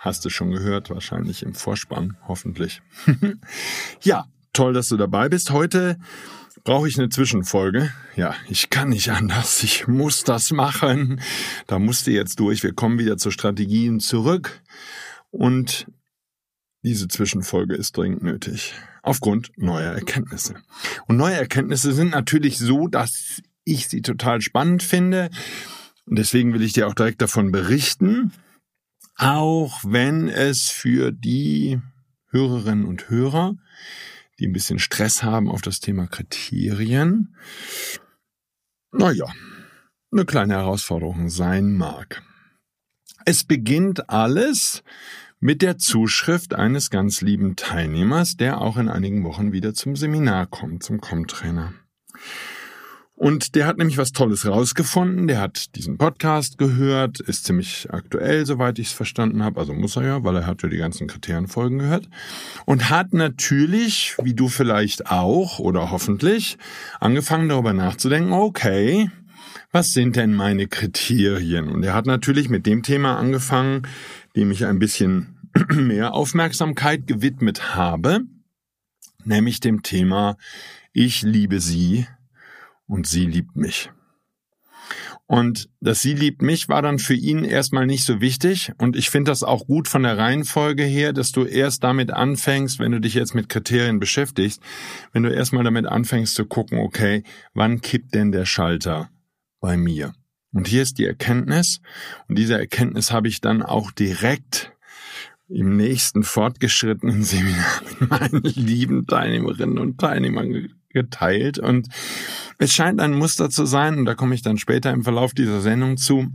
Hast du schon gehört, wahrscheinlich im Vorspann, hoffentlich. ja, toll, dass du dabei bist. Heute brauche ich eine Zwischenfolge. Ja, ich kann nicht anders. Ich muss das machen. Da musste jetzt durch. Wir kommen wieder zu Strategien zurück. Und diese Zwischenfolge ist dringend nötig. Aufgrund neuer Erkenntnisse. Und neue Erkenntnisse sind natürlich so, dass ich sie total spannend finde. Und deswegen will ich dir auch direkt davon berichten. Auch wenn es für die Hörerinnen und Hörer, die ein bisschen Stress haben auf das Thema Kriterien, naja, eine kleine Herausforderung sein mag. Es beginnt alles mit der Zuschrift eines ganz lieben Teilnehmers, der auch in einigen Wochen wieder zum Seminar kommt, zum Com-Trainer. Und der hat nämlich was Tolles rausgefunden. Der hat diesen Podcast gehört, ist ziemlich aktuell, soweit ich es verstanden habe. Also muss er ja, weil er hat ja die ganzen Kriterienfolgen gehört. Und hat natürlich, wie du vielleicht auch oder hoffentlich, angefangen darüber nachzudenken, okay, was sind denn meine Kriterien? Und er hat natürlich mit dem Thema angefangen, dem ich ein bisschen mehr Aufmerksamkeit gewidmet habe, nämlich dem Thema Ich liebe sie und sie liebt mich. Und das Sie liebt mich war dann für ihn erstmal nicht so wichtig. Und ich finde das auch gut von der Reihenfolge her, dass du erst damit anfängst, wenn du dich jetzt mit Kriterien beschäftigst, wenn du erstmal damit anfängst zu gucken, okay, wann kippt denn der Schalter bei mir? Und hier ist die Erkenntnis. Und diese Erkenntnis habe ich dann auch direkt im nächsten fortgeschrittenen Seminar mit meinen lieben Teilnehmerinnen und Teilnehmern geteilt. Und es scheint ein Muster zu sein, und da komme ich dann später im Verlauf dieser Sendung zu,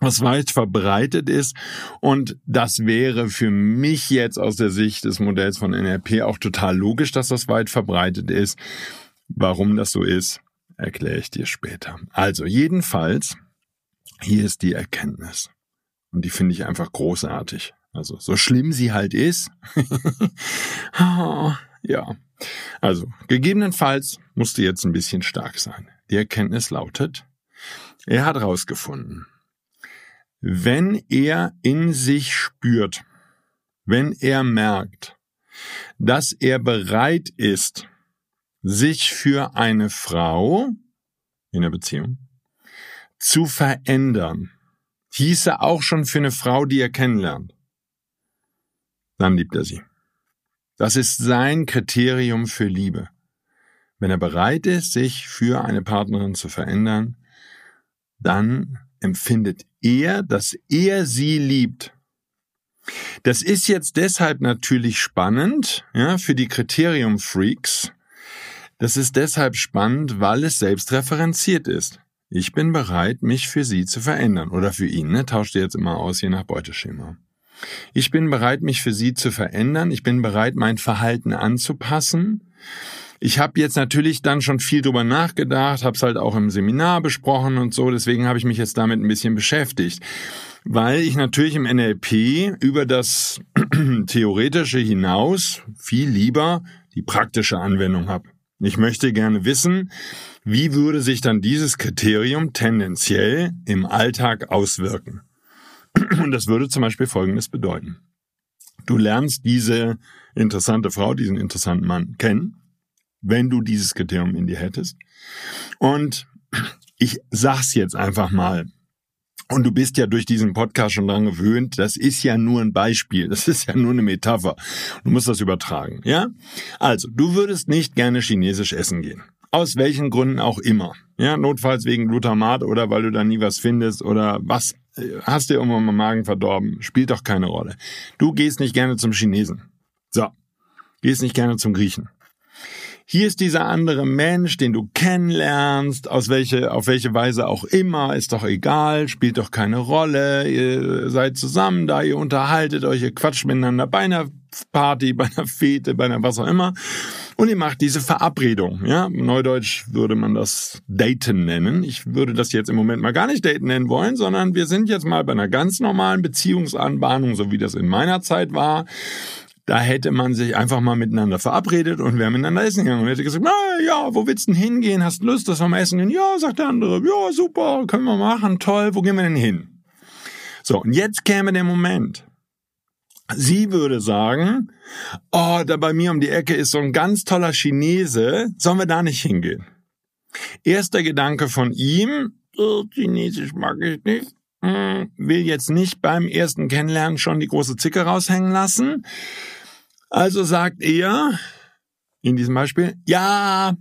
was weit verbreitet ist. Und das wäre für mich jetzt aus der Sicht des Modells von NRP auch total logisch, dass das weit verbreitet ist. Warum das so ist, erkläre ich dir später. Also jedenfalls, hier ist die Erkenntnis. Und die finde ich einfach großartig. Also so schlimm sie halt ist. oh, ja, also, gegebenenfalls musste jetzt ein bisschen stark sein. Die Erkenntnis lautet, er hat herausgefunden, wenn er in sich spürt, wenn er merkt, dass er bereit ist, sich für eine Frau in der Beziehung zu verändern, hieße auch schon für eine Frau, die er kennenlernt, dann liebt er sie. Das ist sein Kriterium für Liebe. Wenn er bereit ist, sich für eine Partnerin zu verändern, dann empfindet er, dass er sie liebt. Das ist jetzt deshalb natürlich spannend, ja, für die Kriterium-Freaks. Das ist deshalb spannend, weil es selbstreferenziert ist. Ich bin bereit, mich für sie zu verändern. Oder für ihn, ne? Tauscht ihr jetzt immer aus, je nach Beuteschema. Ich bin bereit, mich für sie zu verändern. Ich bin bereit, mein Verhalten anzupassen. Ich habe jetzt natürlich dann schon viel drüber nachgedacht, habe es halt auch im Seminar besprochen und so. Deswegen habe ich mich jetzt damit ein bisschen beschäftigt, weil ich natürlich im NLP über das theoretische hinaus viel lieber die praktische Anwendung habe. Ich möchte gerne wissen, wie würde sich dann dieses Kriterium tendenziell im Alltag auswirken. Und das würde zum Beispiel Folgendes bedeuten. Du lernst diese interessante Frau, diesen interessanten Mann kennen, wenn du dieses Kriterium in dir hättest. Und ich sag's jetzt einfach mal, Und du bist ja durch diesen Podcast schon dran gewöhnt. Das ist ja nur ein Beispiel. Das ist ja nur eine Metapher. Du musst das übertragen, ja? Also, du würdest nicht gerne chinesisch essen gehen. Aus welchen Gründen auch immer. Ja, notfalls wegen Glutamat oder weil du da nie was findest oder was hast dir irgendwann mal Magen verdorben. Spielt doch keine Rolle. Du gehst nicht gerne zum Chinesen. So. Gehst nicht gerne zum Griechen. Hier ist dieser andere Mensch, den du kennenlernst, aus welche, auf welche Weise auch immer, ist doch egal, spielt doch keine Rolle, ihr seid zusammen da, ihr unterhaltet euch, ihr quatscht miteinander bei einer Party, bei einer Fete, bei einer was auch immer. Und ihr macht diese Verabredung, ja. Neudeutsch würde man das Daten nennen. Ich würde das jetzt im Moment mal gar nicht Daten nennen wollen, sondern wir sind jetzt mal bei einer ganz normalen Beziehungsanbahnung, so wie das in meiner Zeit war. Da hätte man sich einfach mal miteinander verabredet und wäre miteinander essen gegangen und hätte gesagt, na ja, wo willst du denn hingehen? Hast du Lust, dass wir mal essen gehen? Ja, sagt der andere, ja, super, können wir machen, toll, wo gehen wir denn hin? So, und jetzt käme der Moment. Sie würde sagen, oh, da bei mir um die Ecke ist so ein ganz toller Chinese, sollen wir da nicht hingehen? Erster Gedanke von ihm, oh, Chinesisch mag ich nicht, hm, will jetzt nicht beim ersten Kennenlernen schon die große Zicke raushängen lassen. Also sagt er, in diesem Beispiel, ja,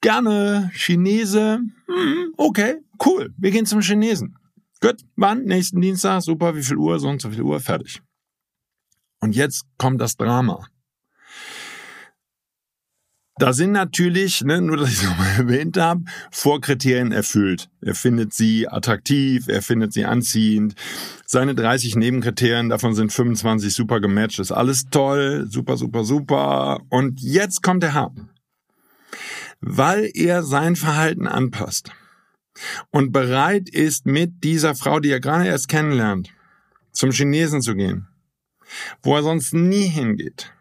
gerne, Chinese, hm, okay, cool, wir gehen zum Chinesen. Gut, wann? Nächsten Dienstag, super, wie viel Uhr, so und so viel Uhr, fertig. Und jetzt kommt das Drama. Da sind natürlich, ne, nur dass ich es nochmal erwähnt habe, Vorkriterien erfüllt. Er findet sie attraktiv, er findet sie anziehend. Seine 30 Nebenkriterien, davon sind 25 super gematcht. Ist alles toll, super, super, super. Und jetzt kommt der Haken. Weil er sein Verhalten anpasst und bereit ist, mit dieser Frau, die er gerade erst kennenlernt, zum Chinesen zu gehen, wo er sonst nie hingeht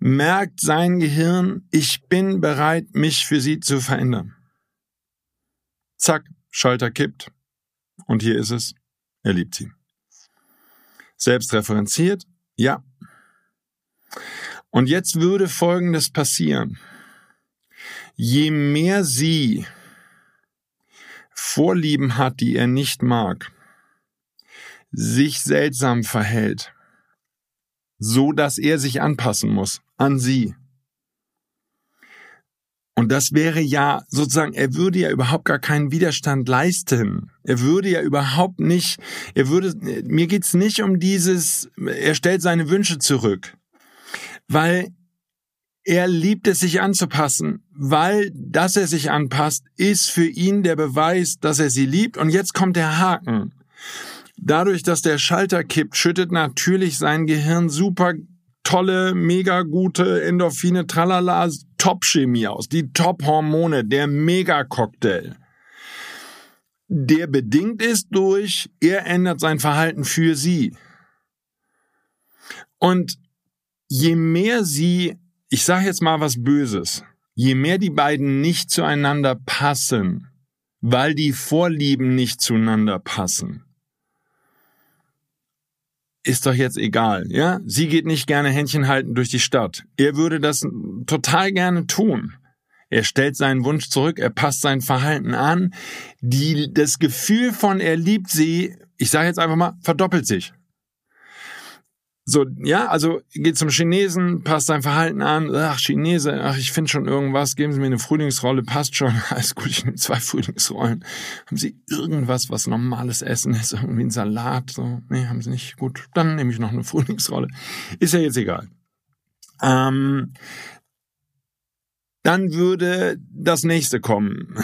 merkt sein Gehirn, ich bin bereit, mich für sie zu verändern. Zack, Schalter kippt. Und hier ist es, er liebt sie. Selbstreferenziert, ja. Und jetzt würde Folgendes passieren. Je mehr sie Vorlieben hat, die er nicht mag, sich seltsam verhält, so dass er sich anpassen muss an sie. Und das wäre ja sozusagen, er würde ja überhaupt gar keinen Widerstand leisten. Er würde ja überhaupt nicht, er würde, mir geht's nicht um dieses, er stellt seine Wünsche zurück. Weil er liebt es, sich anzupassen, weil, dass er sich anpasst, ist für ihn der Beweis, dass er sie liebt. Und jetzt kommt der Haken. Dadurch, dass der Schalter kippt, schüttet natürlich sein Gehirn super tolle, mega gute Endorphine, tralala, Top-Chemie aus, die Top-Hormone, der Mega-Cocktail. Der bedingt ist durch, er ändert sein Verhalten für sie. Und je mehr sie, ich sage jetzt mal was Böses, je mehr die beiden nicht zueinander passen, weil die Vorlieben nicht zueinander passen, ist doch jetzt egal, ja? Sie geht nicht gerne Händchen halten durch die Stadt. Er würde das total gerne tun. Er stellt seinen Wunsch zurück, er passt sein Verhalten an. Die, das Gefühl von er liebt sie, ich sage jetzt einfach mal, verdoppelt sich. So, ja, also geht zum Chinesen, passt sein Verhalten an, ach, Chinese, ach, ich finde schon irgendwas, geben Sie mir eine Frühlingsrolle, passt schon, alles gut, ich nehme zwei Frühlingsrollen. Haben Sie irgendwas, was normales Essen ist, irgendwie ein Salat, so, nee, haben Sie nicht, gut, dann nehme ich noch eine Frühlingsrolle. Ist ja jetzt egal. Ähm, dann würde das nächste kommen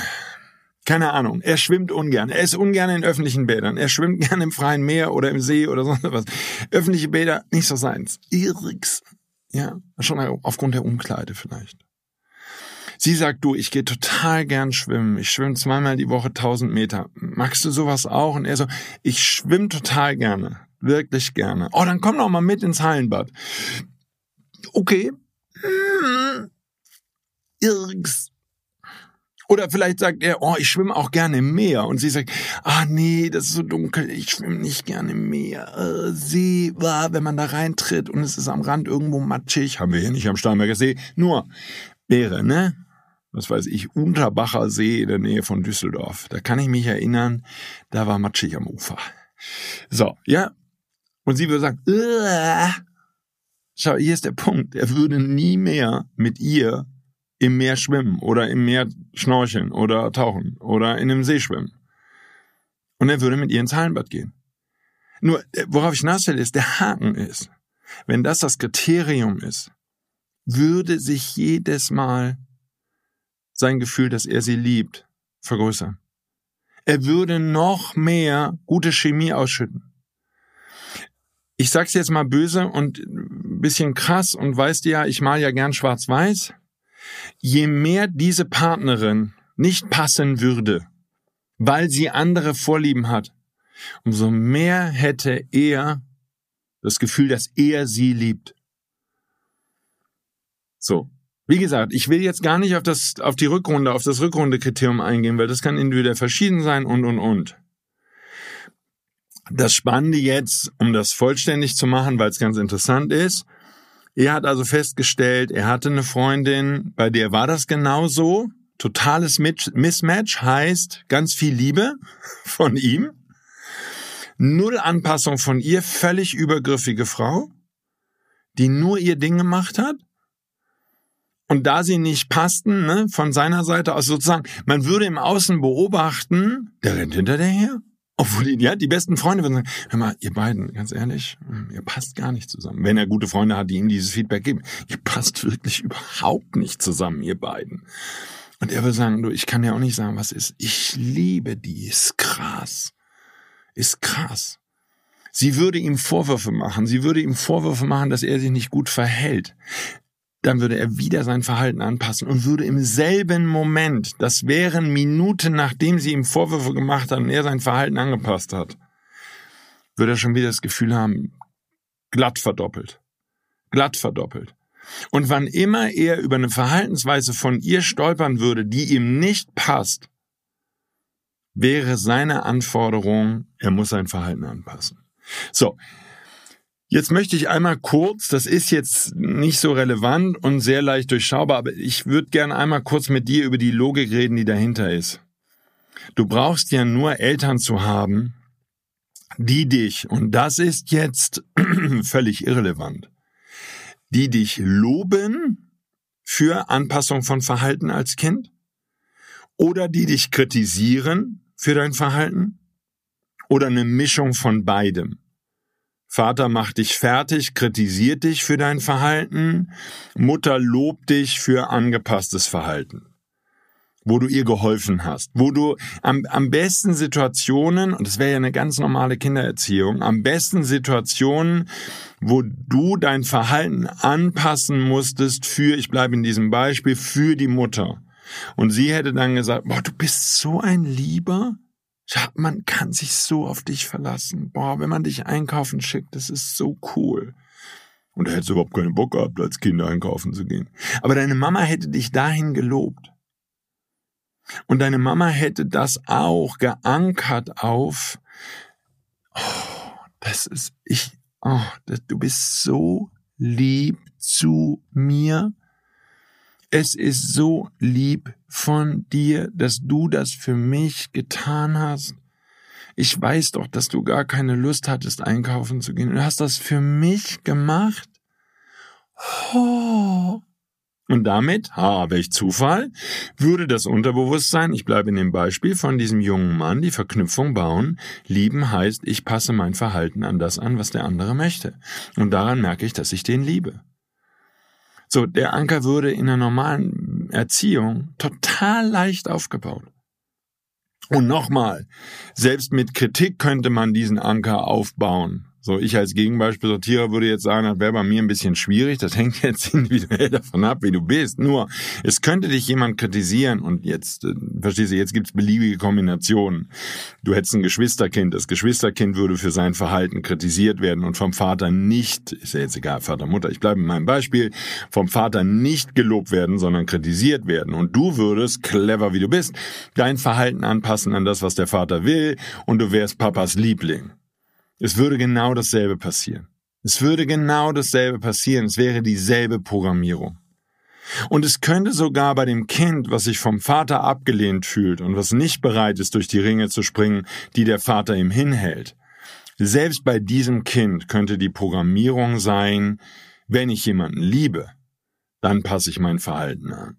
keine Ahnung, er schwimmt ungern. Er ist ungern in öffentlichen Bädern. Er schwimmt gern im freien Meer oder im See oder sonst was. Öffentliche Bäder, nicht so seins. Irrix. Ja, schon aufgrund der Umkleide vielleicht. Sie sagt, du, ich gehe total gern schwimmen. Ich schwimme zweimal die Woche 1000 Meter. Magst du sowas auch? Und er so, ich schwimme total gerne. Wirklich gerne. Oh, dann komm doch mal mit ins Hallenbad. Okay. Hm. Oder vielleicht sagt er, oh, ich schwimme auch gerne im Meer. Und sie sagt, ah nee, das ist so dunkel, ich schwimme nicht gerne im Meer. Äh, See, war, wenn man da reintritt und es ist am Rand irgendwo matschig, haben wir hier nicht am Starnberger See. Nur, wäre, ne? was weiß ich, Unterbacher See in der Nähe von Düsseldorf. Da kann ich mich erinnern, da war matschig am Ufer. So, ja. Und sie würde sagen, Ugh. schau, hier ist der Punkt. Er würde nie mehr mit ihr im Meer schwimmen oder im Meer schnorcheln oder tauchen oder in einem See schwimmen. Und er würde mit ihr ins Hallenbad gehen. Nur, äh, worauf ich hinaus ist, der Haken ist, wenn das das Kriterium ist, würde sich jedes Mal sein Gefühl, dass er sie liebt, vergrößern. Er würde noch mehr gute Chemie ausschütten. Ich sag's jetzt mal böse und bisschen krass und weißt ja, ich mal ja gern schwarz-weiß. Je mehr diese Partnerin nicht passen würde, weil sie andere Vorlieben hat, umso mehr hätte er das Gefühl, dass er sie liebt. So. Wie gesagt, ich will jetzt gar nicht auf das, auf die Rückrunde, auf das Rückrundekriterium eingehen, weil das kann individuell verschieden sein und, und, und. Das Spannende jetzt, um das vollständig zu machen, weil es ganz interessant ist, er hat also festgestellt, er hatte eine Freundin, bei der war das genauso. Totales Mismatch heißt ganz viel Liebe von ihm. Null Anpassung von ihr, völlig übergriffige Frau, die nur ihr Ding gemacht hat. Und da sie nicht passten, ne, von seiner Seite aus sozusagen, man würde im Außen beobachten, der rennt hinter der her. Obwohl die, ja, die besten Freunde würden sagen, hör mal, ihr beiden, ganz ehrlich, hm, ihr passt gar nicht zusammen. Wenn er gute Freunde hat, die ihm dieses Feedback geben. Ihr passt wirklich überhaupt nicht zusammen, ihr beiden. Und er will sagen, du, ich kann ja auch nicht sagen, was ist. Ich liebe die, ist krass. Ist krass. Sie würde ihm Vorwürfe machen. Sie würde ihm Vorwürfe machen, dass er sich nicht gut verhält dann würde er wieder sein Verhalten anpassen und würde im selben Moment, das wären Minuten nachdem sie ihm Vorwürfe gemacht hat und er sein Verhalten angepasst hat, würde er schon wieder das Gefühl haben, glatt verdoppelt. Glatt verdoppelt. Und wann immer er über eine Verhaltensweise von ihr stolpern würde, die ihm nicht passt, wäre seine Anforderung, er muss sein Verhalten anpassen. So, Jetzt möchte ich einmal kurz, das ist jetzt nicht so relevant und sehr leicht durchschaubar, aber ich würde gerne einmal kurz mit dir über die Logik reden, die dahinter ist. Du brauchst ja nur Eltern zu haben, die dich, und das ist jetzt völlig irrelevant, die dich loben für Anpassung von Verhalten als Kind oder die dich kritisieren für dein Verhalten oder eine Mischung von beidem. Vater macht dich fertig, kritisiert dich für dein Verhalten, Mutter lobt dich für angepasstes Verhalten wo du ihr geholfen hast, wo du am, am besten Situationen, und das wäre ja eine ganz normale Kindererziehung, am besten Situationen, wo du dein Verhalten anpassen musstest für, ich bleibe in diesem Beispiel, für die Mutter. Und sie hätte dann gesagt, boah, du bist so ein Lieber, man kann sich so auf dich verlassen. Boah, wenn man dich einkaufen schickt, das ist so cool. Und da hättest du überhaupt keinen Bock gehabt, als Kind einkaufen zu gehen. Aber deine Mama hätte dich dahin gelobt. Und deine Mama hätte das auch geankert auf, oh, das ist, ich, oh, das, du bist so lieb zu mir. Es ist so lieb von dir, dass du das für mich getan hast. Ich weiß doch, dass du gar keine Lust hattest, einkaufen zu gehen. Du hast das für mich gemacht. Oh. Und damit, ha, welch Zufall, würde das Unterbewusstsein, ich bleibe in dem Beispiel von diesem jungen Mann, die Verknüpfung bauen, lieben heißt, ich passe mein Verhalten an das an, was der andere möchte. Und daran merke ich, dass ich den liebe. So, der Anker würde in einer normalen Erziehung total leicht aufgebaut. Und nochmal, selbst mit Kritik könnte man diesen Anker aufbauen. So, ich als Gegenbeispiel Sortierer würde jetzt sagen, das wäre bei mir ein bisschen schwierig. Das hängt jetzt individuell davon ab, wie du bist. Nur, es könnte dich jemand kritisieren und jetzt, äh, verstehst du, jetzt gibt's beliebige Kombinationen. Du hättest ein Geschwisterkind. Das Geschwisterkind würde für sein Verhalten kritisiert werden und vom Vater nicht, ist ja jetzt egal, Vater, Mutter, ich bleibe in meinem Beispiel, vom Vater nicht gelobt werden, sondern kritisiert werden. Und du würdest, clever wie du bist, dein Verhalten anpassen an das, was der Vater will und du wärst Papas Liebling. Es würde genau dasselbe passieren. Es würde genau dasselbe passieren. Es wäre dieselbe Programmierung. Und es könnte sogar bei dem Kind, was sich vom Vater abgelehnt fühlt und was nicht bereit ist, durch die Ringe zu springen, die der Vater ihm hinhält, selbst bei diesem Kind könnte die Programmierung sein, wenn ich jemanden liebe, dann passe ich mein Verhalten an.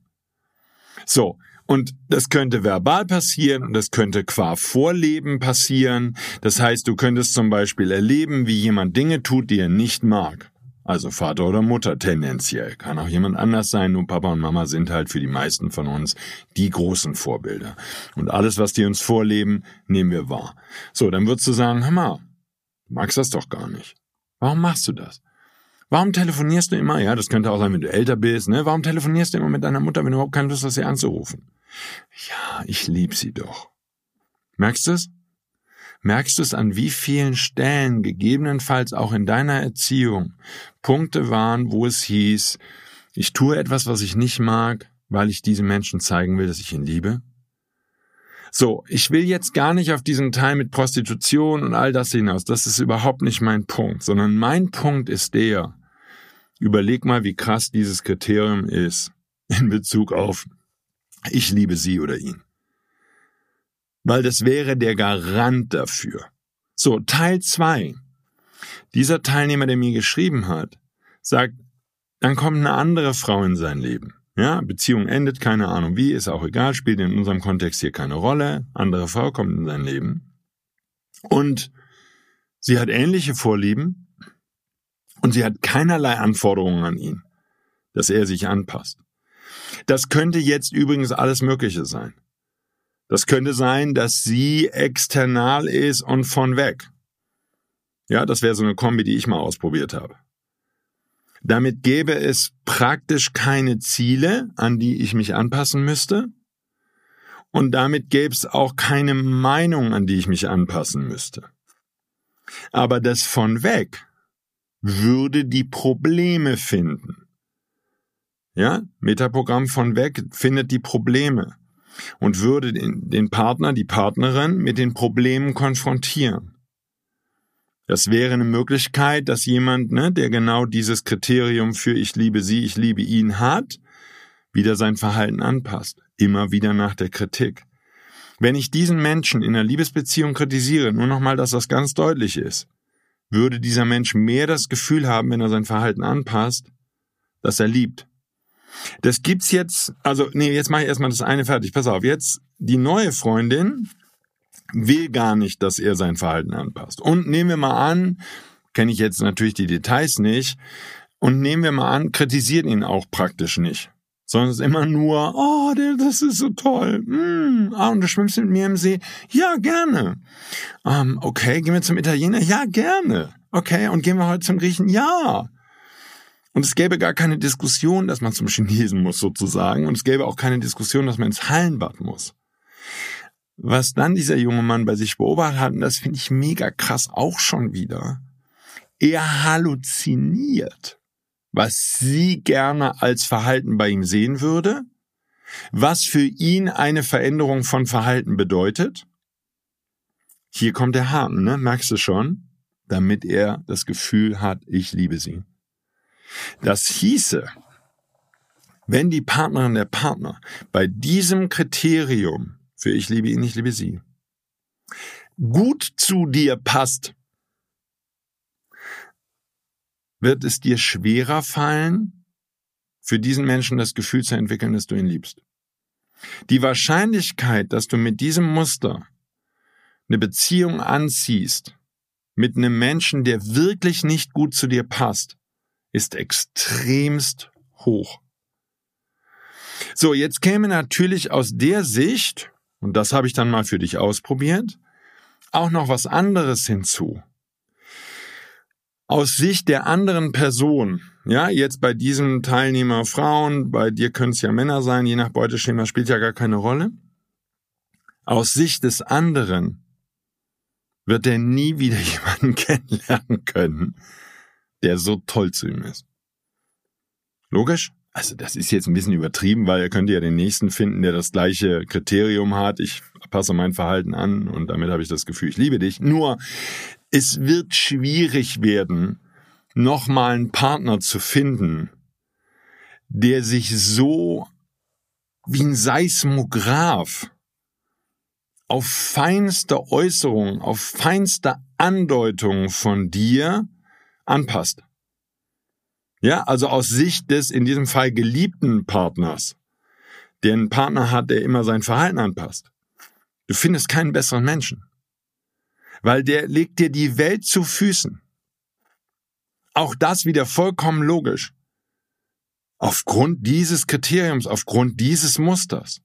So, und das könnte verbal passieren und das könnte qua Vorleben passieren. Das heißt, du könntest zum Beispiel erleben, wie jemand Dinge tut, die er nicht mag. Also Vater oder Mutter tendenziell. Kann auch jemand anders sein, nur Papa und Mama sind halt für die meisten von uns die großen Vorbilder. Und alles, was die uns vorleben, nehmen wir wahr. So, dann würdest du sagen, mal, du magst das doch gar nicht. Warum machst du das? Warum telefonierst du immer? Ja, das könnte auch sein, wenn du älter bist, ne? Warum telefonierst du immer mit deiner Mutter, wenn du überhaupt keine Lust hast, sie anzurufen? Ja, ich lieb sie doch. Merkst du es? Merkst du es an wie vielen Stellen, gegebenenfalls auch in deiner Erziehung, Punkte waren, wo es hieß, ich tue etwas, was ich nicht mag, weil ich diesem Menschen zeigen will, dass ich ihn liebe? So, ich will jetzt gar nicht auf diesen Teil mit Prostitution und all das hinaus. Das ist überhaupt nicht mein Punkt, sondern mein Punkt ist der, überleg mal, wie krass dieses Kriterium ist in Bezug auf ich liebe sie oder ihn weil das wäre der Garant dafür. So, Teil zwei. Dieser Teilnehmer, der mir geschrieben hat, sagt, dann kommt eine andere Frau in sein Leben. Ja, Beziehung endet, keine Ahnung wie, ist auch egal, spielt in unserem Kontext hier keine Rolle. Andere Frau kommt in sein Leben. Und sie hat ähnliche Vorlieben und sie hat keinerlei Anforderungen an ihn, dass er sich anpasst. Das könnte jetzt übrigens alles Mögliche sein. Das könnte sein, dass sie external ist und von weg. Ja, das wäre so eine Kombi, die ich mal ausprobiert habe. Damit gäbe es praktisch keine Ziele, an die ich mich anpassen müsste. Und damit gäbe es auch keine Meinung, an die ich mich anpassen müsste. Aber das von weg würde die Probleme finden. Ja, Metaprogramm von weg findet die Probleme und würde den, den Partner, die Partnerin mit den Problemen konfrontieren. Das wäre eine Möglichkeit, dass jemand, ne, der genau dieses Kriterium für ich liebe sie, ich liebe ihn hat, wieder sein Verhalten anpasst. Immer wieder nach der Kritik. Wenn ich diesen Menschen in einer Liebesbeziehung kritisiere, nur nochmal, dass das ganz deutlich ist, würde dieser Mensch mehr das Gefühl haben, wenn er sein Verhalten anpasst, dass er liebt. Das gibt's jetzt, also nee, jetzt mache ich erstmal das eine fertig. Pass auf, jetzt die neue Freundin will gar nicht, dass er sein Verhalten anpasst. Und nehmen wir mal an, kenne ich jetzt natürlich die Details nicht, und nehmen wir mal an, kritisiert ihn auch praktisch nicht. Sondern es ist immer nur, oh, das ist so toll. Mm, ah, und du schwimmst mit mir im See. Ja, gerne. Ähm, okay, gehen wir zum Italiener. Ja, gerne. Okay, und gehen wir heute zum Griechen. Ja. Und es gäbe gar keine Diskussion, dass man zum Chinesen muss sozusagen. Und es gäbe auch keine Diskussion, dass man ins Hallenbad muss. Was dann dieser junge Mann bei sich beobachtet hat, und das finde ich mega krass auch schon wieder, er halluziniert, was sie gerne als Verhalten bei ihm sehen würde, was für ihn eine Veränderung von Verhalten bedeutet. Hier kommt der Haken, ne? Merkst du schon? Damit er das Gefühl hat, ich liebe sie. Das hieße, wenn die Partnerin der Partner bei diesem Kriterium für ich liebe ihn, ich liebe sie gut zu dir passt, wird es dir schwerer fallen, für diesen Menschen das Gefühl zu entwickeln, dass du ihn liebst. Die Wahrscheinlichkeit, dass du mit diesem Muster eine Beziehung anziehst, mit einem Menschen, der wirklich nicht gut zu dir passt, ist extremst hoch. So, jetzt käme natürlich aus der Sicht, und das habe ich dann mal für dich ausprobiert, auch noch was anderes hinzu. Aus Sicht der anderen Person, ja, jetzt bei diesem Teilnehmer Frauen, bei dir können es ja Männer sein, je nach Beuteschema spielt ja gar keine Rolle. Aus Sicht des anderen wird er nie wieder jemanden kennenlernen können, der so toll zu ihm ist. Logisch? Also das ist jetzt ein bisschen übertrieben, weil er könnte ja den nächsten finden, der das gleiche Kriterium hat. Ich passe mein Verhalten an und damit habe ich das Gefühl, ich liebe dich. Nur es wird schwierig werden, nochmal einen Partner zu finden, der sich so wie ein Seismograph auf feinste Äußerung, auf feinste Andeutung von dir anpasst. Ja, also aus Sicht des in diesem Fall geliebten Partners, einen Partner hat, der immer sein Verhalten anpasst. Du findest keinen besseren Menschen, weil der legt dir die Welt zu Füßen. Auch das wieder vollkommen logisch. Aufgrund dieses Kriteriums, aufgrund dieses Musters.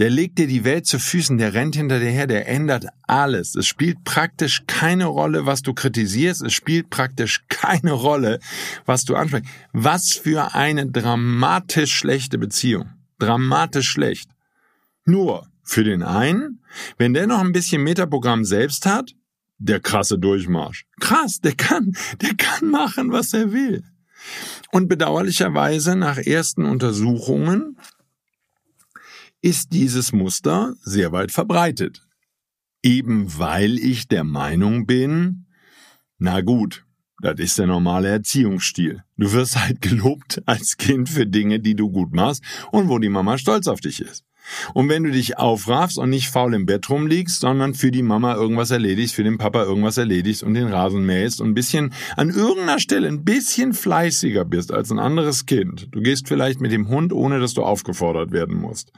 Der legt dir die Welt zu Füßen, der rennt hinter dir her, der ändert alles. Es spielt praktisch keine Rolle, was du kritisierst, es spielt praktisch keine Rolle, was du ansprichst. Was für eine dramatisch schlechte Beziehung. Dramatisch schlecht. Nur für den einen, wenn der noch ein bisschen Metaprogramm selbst hat, der krasse Durchmarsch. Krass, der kann, der kann machen, was er will. Und bedauerlicherweise nach ersten Untersuchungen ist dieses Muster sehr weit verbreitet. Eben weil ich der Meinung bin, na gut, das ist der normale Erziehungsstil. Du wirst halt gelobt als Kind für Dinge, die du gut machst und wo die Mama stolz auf dich ist. Und wenn du dich aufraffst und nicht faul im Bett rumliegst, sondern für die Mama irgendwas erledigst, für den Papa irgendwas erledigst und den Rasen mähst und ein bisschen an irgendeiner Stelle ein bisschen fleißiger bist als ein anderes Kind. Du gehst vielleicht mit dem Hund, ohne dass du aufgefordert werden musst.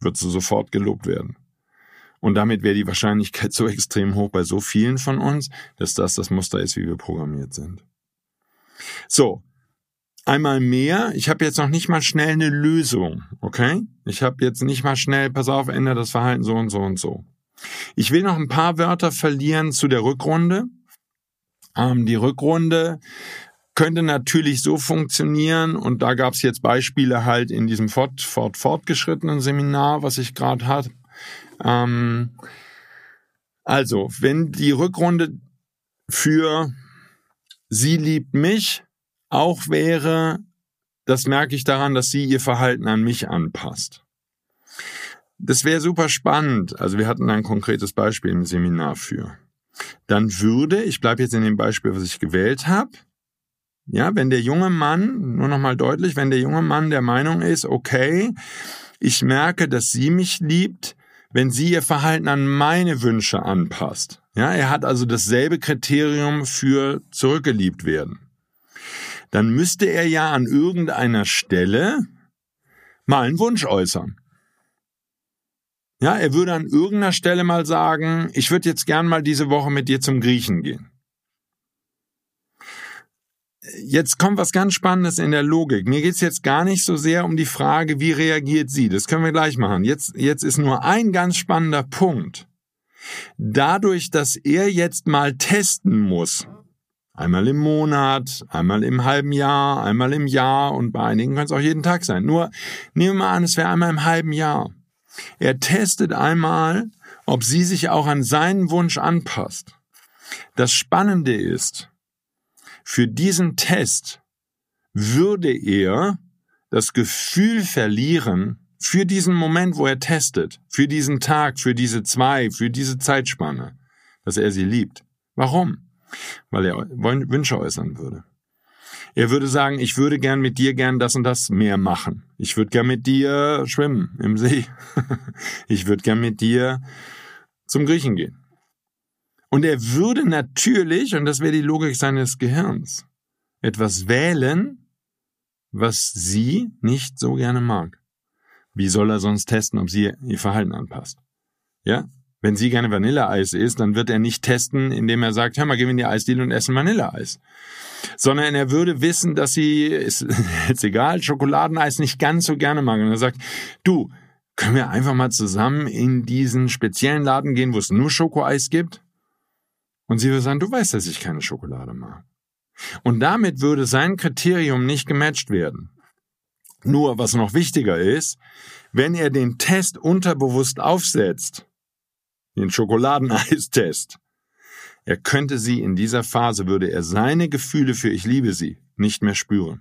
Würdest du sofort gelobt werden. Und damit wäre die Wahrscheinlichkeit so extrem hoch bei so vielen von uns, dass das das Muster ist, wie wir programmiert sind. So, einmal mehr. Ich habe jetzt noch nicht mal schnell eine Lösung, okay? Ich habe jetzt nicht mal schnell, pass auf, ändere das Verhalten so und so und so. Ich will noch ein paar Wörter verlieren zu der Rückrunde. Ähm, die Rückrunde könnte natürlich so funktionieren, und da gab es jetzt Beispiele halt in diesem fort, fort, fortgeschrittenen Seminar, was ich gerade hatte. Ähm, also, wenn die Rückrunde für Sie liebt mich auch wäre, das merke ich daran, dass sie ihr Verhalten an mich anpasst. Das wäre super spannend. Also wir hatten ein konkretes Beispiel im Seminar für. Dann würde, ich bleibe jetzt in dem Beispiel, was ich gewählt habe, ja, wenn der junge Mann, nur nochmal deutlich, wenn der junge Mann der Meinung ist, okay, ich merke, dass sie mich liebt, wenn sie ihr Verhalten an meine Wünsche anpasst. Ja, er hat also dasselbe Kriterium für zurückgeliebt werden dann müsste er ja an irgendeiner Stelle mal einen Wunsch äußern. Ja, er würde an irgendeiner Stelle mal sagen, ich würde jetzt gern mal diese Woche mit dir zum Griechen gehen. Jetzt kommt was ganz Spannendes in der Logik. Mir geht's jetzt gar nicht so sehr um die Frage, wie reagiert sie. Das können wir gleich machen. Jetzt, jetzt ist nur ein ganz spannender Punkt. Dadurch, dass er jetzt mal testen muss, Einmal im Monat, einmal im halben Jahr, einmal im Jahr und bei einigen kann es auch jeden Tag sein. Nur nehmen wir mal an, es wäre einmal im halben Jahr. Er testet einmal, ob sie sich auch an seinen Wunsch anpasst. Das Spannende ist, für diesen Test würde er das Gefühl verlieren, für diesen Moment, wo er testet, für diesen Tag, für diese zwei, für diese Zeitspanne, dass er sie liebt. Warum? weil er Wünsche äußern würde. Er würde sagen, ich würde gern mit dir gern das und das mehr machen. Ich würde gern mit dir schwimmen im See. ich würde gern mit dir zum Griechen gehen. Und er würde natürlich, und das wäre die Logik seines Gehirns, etwas wählen, was sie nicht so gerne mag. Wie soll er sonst testen, ob sie ihr Verhalten anpasst? Ja? Wenn sie gerne Vanilleeis isst, dann wird er nicht testen, indem er sagt, hör mal, gehen wir in die Eisdiele und essen Vanilleeis. Sondern er würde wissen, dass sie, ist jetzt egal, Schokoladeneis nicht ganz so gerne mag. Und er sagt, du, können wir einfach mal zusammen in diesen speziellen Laden gehen, wo es nur Schokoeis gibt? Und sie würde sagen, du weißt, dass ich keine Schokolade mag. Und damit würde sein Kriterium nicht gematcht werden. Nur, was noch wichtiger ist, wenn er den Test unterbewusst aufsetzt, den Schokoladeneistest. Er könnte sie in dieser Phase, würde er seine Gefühle für ich liebe sie nicht mehr spüren.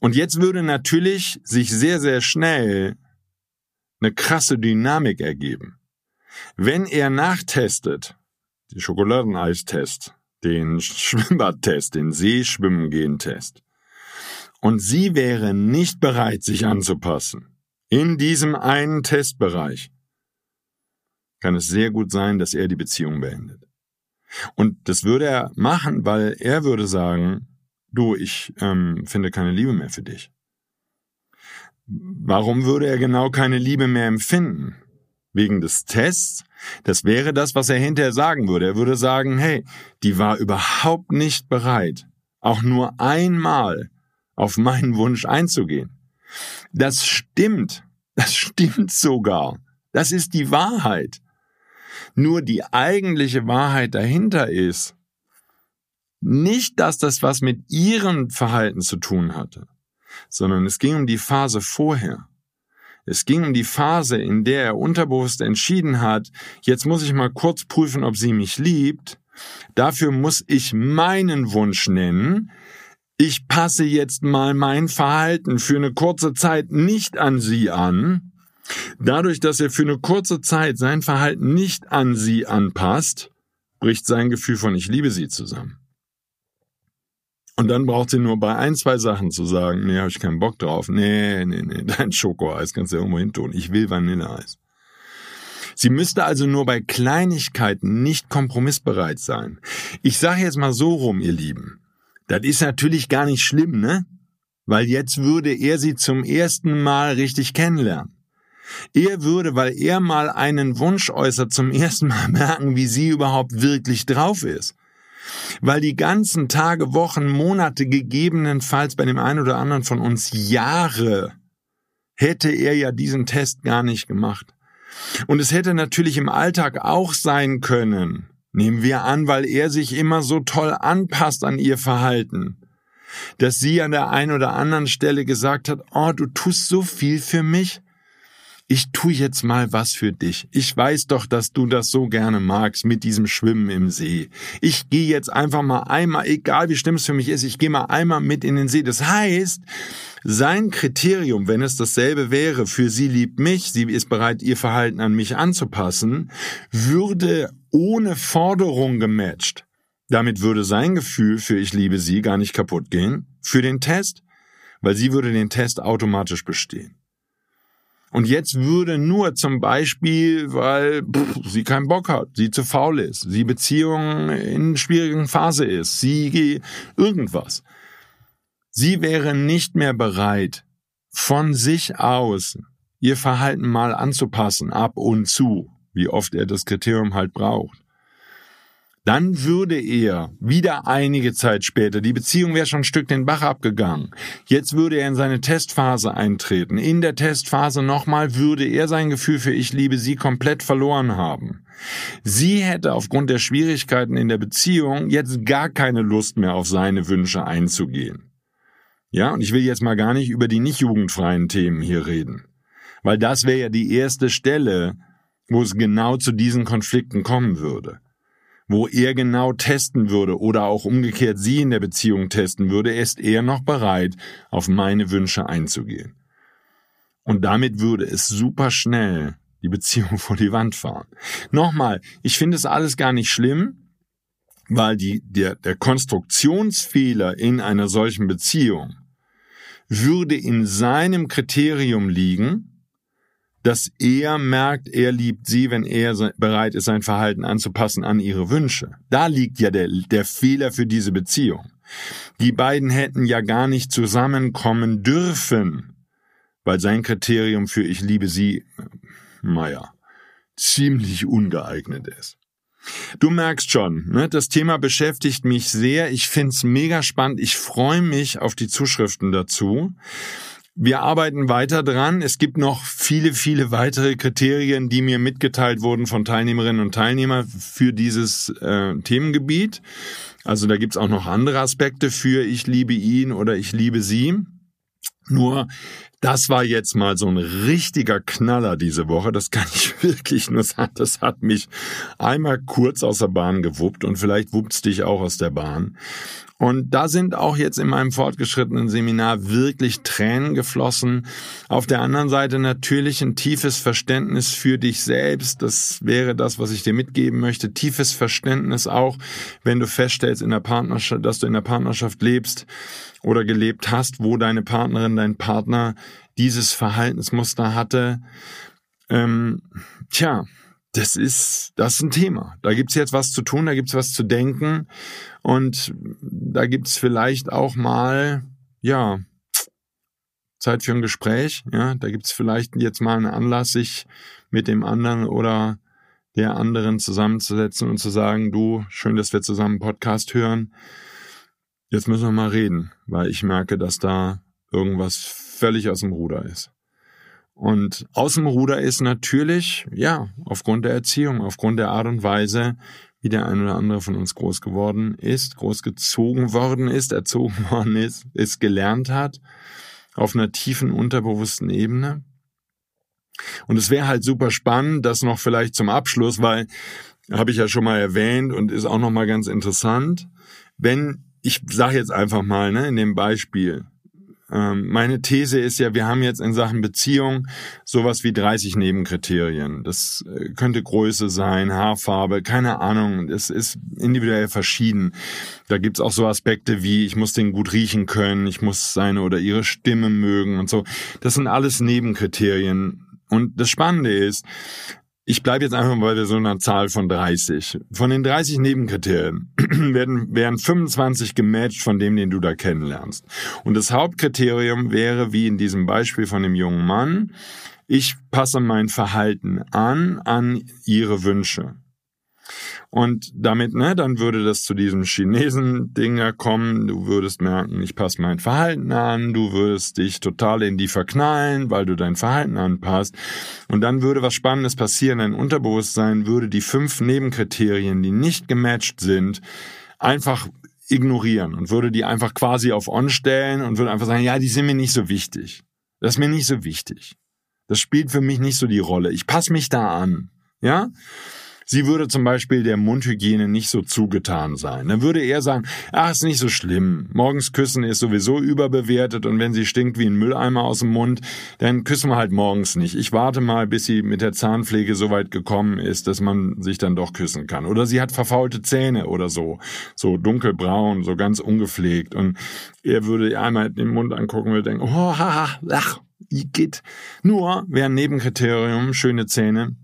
Und jetzt würde natürlich sich sehr, sehr schnell eine krasse Dynamik ergeben. Wenn er nachtestet, den Schokoladeneistest, den Schwimmbadtest, den Seeschwimmen-Gehen-Test, und sie wäre nicht bereit, sich anzupassen, in diesem einen Testbereich, kann es sehr gut sein, dass er die Beziehung beendet. Und das würde er machen, weil er würde sagen, du, ich ähm, finde keine Liebe mehr für dich. Warum würde er genau keine Liebe mehr empfinden? Wegen des Tests? Das wäre das, was er hinterher sagen würde. Er würde sagen, hey, die war überhaupt nicht bereit, auch nur einmal auf meinen Wunsch einzugehen. Das stimmt. Das stimmt sogar. Das ist die Wahrheit. Nur die eigentliche Wahrheit dahinter ist, nicht, dass das was mit ihrem Verhalten zu tun hatte, sondern es ging um die Phase vorher. Es ging um die Phase, in der er unterbewusst entschieden hat, jetzt muss ich mal kurz prüfen, ob sie mich liebt. Dafür muss ich meinen Wunsch nennen. Ich passe jetzt mal mein Verhalten für eine kurze Zeit nicht an sie an. Dadurch, dass er für eine kurze Zeit sein Verhalten nicht an sie anpasst, bricht sein Gefühl von ich liebe sie zusammen. Und dann braucht sie nur bei ein, zwei Sachen zu sagen, nee, habe ich keinen Bock drauf. Nee, nee, nee, dein Schokoeis kannst du irgendwo hin tun. Ich will Vanilleeis. Sie müsste also nur bei Kleinigkeiten nicht kompromissbereit sein. Ich sage jetzt mal so rum, ihr Lieben. Das ist natürlich gar nicht schlimm, ne? Weil jetzt würde er sie zum ersten Mal richtig kennenlernen. Er würde, weil er mal einen Wunsch äußert, zum ersten Mal merken, wie sie überhaupt wirklich drauf ist. Weil die ganzen Tage, Wochen, Monate, gegebenenfalls bei dem einen oder anderen von uns Jahre, hätte er ja diesen Test gar nicht gemacht. Und es hätte natürlich im Alltag auch sein können, nehmen wir an, weil er sich immer so toll anpasst an ihr Verhalten, dass sie an der einen oder anderen Stelle gesagt hat, oh, du tust so viel für mich, ich tu jetzt mal was für dich. Ich weiß doch, dass du das so gerne magst mit diesem Schwimmen im See. Ich gehe jetzt einfach mal einmal, egal wie schlimm es für mich ist, ich gehe mal einmal mit in den See. Das heißt, sein Kriterium, wenn es dasselbe wäre, für sie liebt mich, sie ist bereit, ihr Verhalten an mich anzupassen, würde ohne Forderung gematcht. Damit würde sein Gefühl für ich liebe sie gar nicht kaputt gehen. Für den Test, weil sie würde den Test automatisch bestehen. Und jetzt würde nur zum Beispiel, weil pff, sie keinen Bock hat, sie zu faul ist, sie Beziehung in schwierigen Phase ist, sie irgendwas. Sie wäre nicht mehr bereit, von sich aus ihr Verhalten mal anzupassen, ab und zu, wie oft er das Kriterium halt braucht dann würde er wieder einige Zeit später, die Beziehung wäre schon ein Stück den Bach abgegangen, jetzt würde er in seine Testphase eintreten. In der Testphase nochmal würde er sein Gefühl für Ich liebe sie komplett verloren haben. Sie hätte aufgrund der Schwierigkeiten in der Beziehung jetzt gar keine Lust mehr auf seine Wünsche einzugehen. Ja, und ich will jetzt mal gar nicht über die nicht jugendfreien Themen hier reden. Weil das wäre ja die erste Stelle, wo es genau zu diesen Konflikten kommen würde wo er genau testen würde oder auch umgekehrt sie in der Beziehung testen würde, ist er noch bereit, auf meine Wünsche einzugehen. Und damit würde es super schnell die Beziehung vor die Wand fahren. Nochmal, ich finde es alles gar nicht schlimm, weil die, der, der Konstruktionsfehler in einer solchen Beziehung würde in seinem Kriterium liegen, dass er merkt, er liebt sie, wenn er bereit ist, sein Verhalten anzupassen an ihre Wünsche. Da liegt ja der, der Fehler für diese Beziehung. Die beiden hätten ja gar nicht zusammenkommen dürfen, weil sein Kriterium für ich liebe sie, naja, ziemlich ungeeignet ist. Du merkst schon, ne, das Thema beschäftigt mich sehr. Ich find's mega spannend. Ich freue mich auf die Zuschriften dazu. Wir arbeiten weiter dran. Es gibt noch viele, viele weitere Kriterien, die mir mitgeteilt wurden von Teilnehmerinnen und Teilnehmern für dieses äh, Themengebiet. Also da gibt's auch noch andere Aspekte für ich liebe ihn oder ich liebe sie. Nur Das war jetzt mal so ein richtiger Knaller diese Woche. Das kann ich wirklich nur sagen. Das hat mich einmal kurz aus der Bahn gewuppt und vielleicht wuppt's dich auch aus der Bahn. Und da sind auch jetzt in meinem fortgeschrittenen Seminar wirklich Tränen geflossen. Auf der anderen Seite natürlich ein tiefes Verständnis für dich selbst. Das wäre das, was ich dir mitgeben möchte. Tiefes Verständnis auch, wenn du feststellst in der Partnerschaft, dass du in der Partnerschaft lebst oder gelebt hast, wo deine Partnerin, dein Partner dieses Verhaltensmuster hatte. Ähm, tja, das ist, das ist ein Thema. Da gibt's jetzt was zu tun, da gibt's was zu denken und da gibt's vielleicht auch mal, ja, Zeit für ein Gespräch. Ja, da gibt's vielleicht jetzt mal einen Anlass, sich mit dem anderen oder der anderen zusammenzusetzen und zu sagen, du, schön, dass wir zusammen Podcast hören. Jetzt müssen wir mal reden, weil ich merke, dass da irgendwas völlig aus dem Ruder ist. Und aus dem Ruder ist natürlich, ja, aufgrund der Erziehung, aufgrund der Art und Weise, wie der ein oder andere von uns groß geworden ist, großgezogen worden ist, erzogen worden ist, es gelernt hat, auf einer tiefen, unterbewussten Ebene. Und es wäre halt super spannend, das noch vielleicht zum Abschluss, weil habe ich ja schon mal erwähnt und ist auch noch mal ganz interessant, wenn ich sage jetzt einfach mal ne, in dem Beispiel, meine These ist ja, wir haben jetzt in Sachen Beziehung sowas wie 30 Nebenkriterien. Das äh, könnte Größe sein, Haarfarbe, keine Ahnung. Es ist individuell verschieden. Da gibt's auch so Aspekte wie, ich muss den gut riechen können, ich muss seine oder ihre Stimme mögen und so. Das sind alles Nebenkriterien. Und das Spannende ist, ich bleibe jetzt einfach bei so einer Zahl von 30. Von den 30 Nebenkriterien werden, werden 25 gematcht von dem, den du da kennenlernst. Und das Hauptkriterium wäre, wie in diesem Beispiel von dem jungen Mann, ich passe mein Verhalten an, an ihre Wünsche. Und damit, ne, dann würde das zu diesem Chinesen-Dinger kommen. Du würdest merken, ich passe mein Verhalten an. Du würdest dich total in die verknallen, weil du dein Verhalten anpasst. Und dann würde was Spannendes passieren. Dein Unterbewusstsein würde die fünf Nebenkriterien, die nicht gematcht sind, einfach ignorieren und würde die einfach quasi auf On stellen und würde einfach sagen, ja, die sind mir nicht so wichtig. Das ist mir nicht so wichtig. Das spielt für mich nicht so die Rolle. Ich passe mich da an. Ja? Sie würde zum Beispiel der Mundhygiene nicht so zugetan sein. Dann würde er sagen, ach, ist nicht so schlimm. Morgens küssen ist sowieso überbewertet und wenn sie stinkt wie ein Mülleimer aus dem Mund, dann küssen wir halt morgens nicht. Ich warte mal, bis sie mit der Zahnpflege so weit gekommen ist, dass man sich dann doch küssen kann. Oder sie hat verfaulte Zähne oder so. So dunkelbraun, so ganz ungepflegt. Und er würde einmal den Mund angucken und würde denken, oh, haha, ach, geht. Nur wäre ein Nebenkriterium schöne Zähne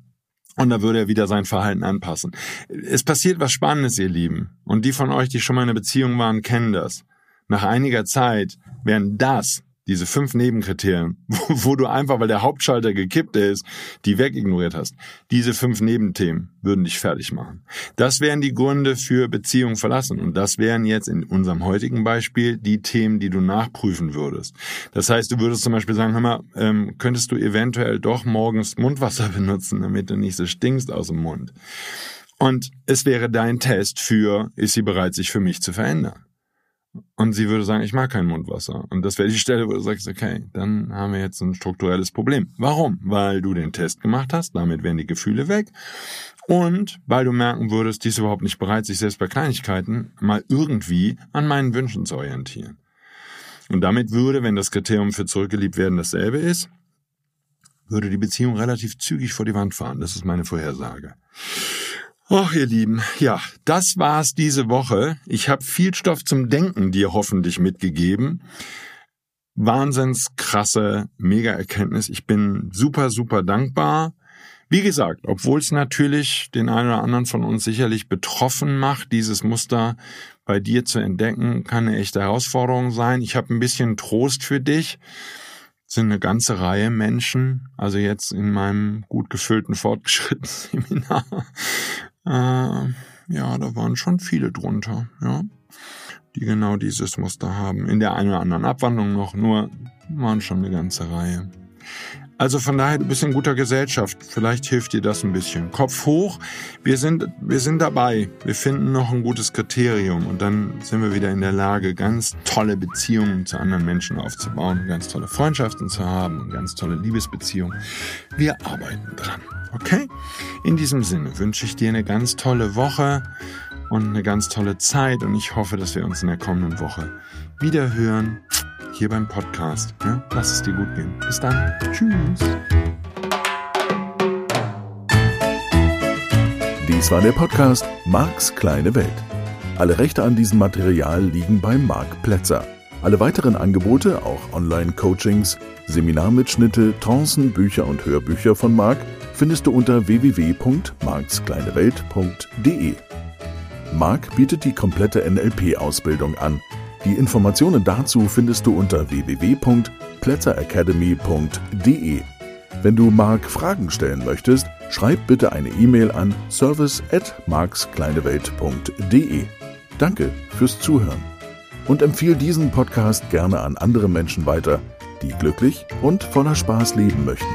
und da würde er wieder sein Verhalten anpassen. Es passiert was Spannendes, ihr Lieben. Und die von euch, die schon mal in einer Beziehung waren, kennen das. Nach einiger Zeit werden das diese fünf Nebenkriterien, wo, wo, du einfach, weil der Hauptschalter gekippt ist, die wegignoriert hast. Diese fünf Nebenthemen würden dich fertig machen. Das wären die Gründe für Beziehung verlassen. Und das wären jetzt in unserem heutigen Beispiel die Themen, die du nachprüfen würdest. Das heißt, du würdest zum Beispiel sagen, hör mal, ähm, könntest du eventuell doch morgens Mundwasser benutzen, damit du nicht so stinkst aus dem Mund. Und es wäre dein Test für, ist sie bereit, sich für mich zu verändern? Und sie würde sagen, ich mag kein Mundwasser. Und das wäre die Stelle, wo du sagst, okay, dann haben wir jetzt ein strukturelles Problem. Warum? Weil du den Test gemacht hast, damit wären die Gefühle weg. Und weil du merken würdest, die ist überhaupt nicht bereit, sich selbst bei Kleinigkeiten mal irgendwie an meinen Wünschen zu orientieren. Und damit würde, wenn das Kriterium für zurückgeliebt werden dasselbe ist, würde die Beziehung relativ zügig vor die Wand fahren. Das ist meine Vorhersage. Och, ihr Lieben, ja, das war's diese Woche. Ich habe viel Stoff zum Denken dir hoffentlich mitgegeben. Wahnsinns krasse Mega-Erkenntnis. Ich bin super, super dankbar. Wie gesagt, obwohl es natürlich den einen oder anderen von uns sicherlich betroffen macht, dieses Muster bei dir zu entdecken, kann eine echte Herausforderung sein. Ich habe ein bisschen Trost für dich. Es sind eine ganze Reihe Menschen, also jetzt in meinem gut gefüllten fortgeschrittenen Seminar, äh, ja, da waren schon viele drunter, ja, die genau dieses Muster haben. In der einen oder anderen Abwandlung noch, nur waren schon eine ganze Reihe. Also von daher, du bist in guter Gesellschaft. Vielleicht hilft dir das ein bisschen. Kopf hoch. Wir sind, wir sind dabei. Wir finden noch ein gutes Kriterium und dann sind wir wieder in der Lage, ganz tolle Beziehungen zu anderen Menschen aufzubauen, ganz tolle Freundschaften zu haben und ganz tolle Liebesbeziehungen. Wir arbeiten dran. Okay? In diesem Sinne wünsche ich dir eine ganz tolle Woche und eine ganz tolle Zeit und ich hoffe, dass wir uns in der kommenden Woche wieder hören hier beim Podcast. Ja? Lass es dir gut gehen. Bis dann. Tschüss. Dies war der Podcast Marks kleine Welt. Alle Rechte an diesem Material liegen bei Marc Plätzer. Alle weiteren Angebote, auch Online-Coachings, Seminarmitschnitte, Trancen, Bücher und Hörbücher von Marc findest du unter www.markskleinewelt.de. Marc bietet die komplette NLP-Ausbildung an. Die Informationen dazu findest du unter www.plätzeracademy.de. Wenn du Marc Fragen stellen möchtest, schreib bitte eine E-Mail an service at markskleinewelt.de. Danke fürs Zuhören und empfehle diesen Podcast gerne an andere Menschen weiter, die glücklich und voller Spaß leben möchten.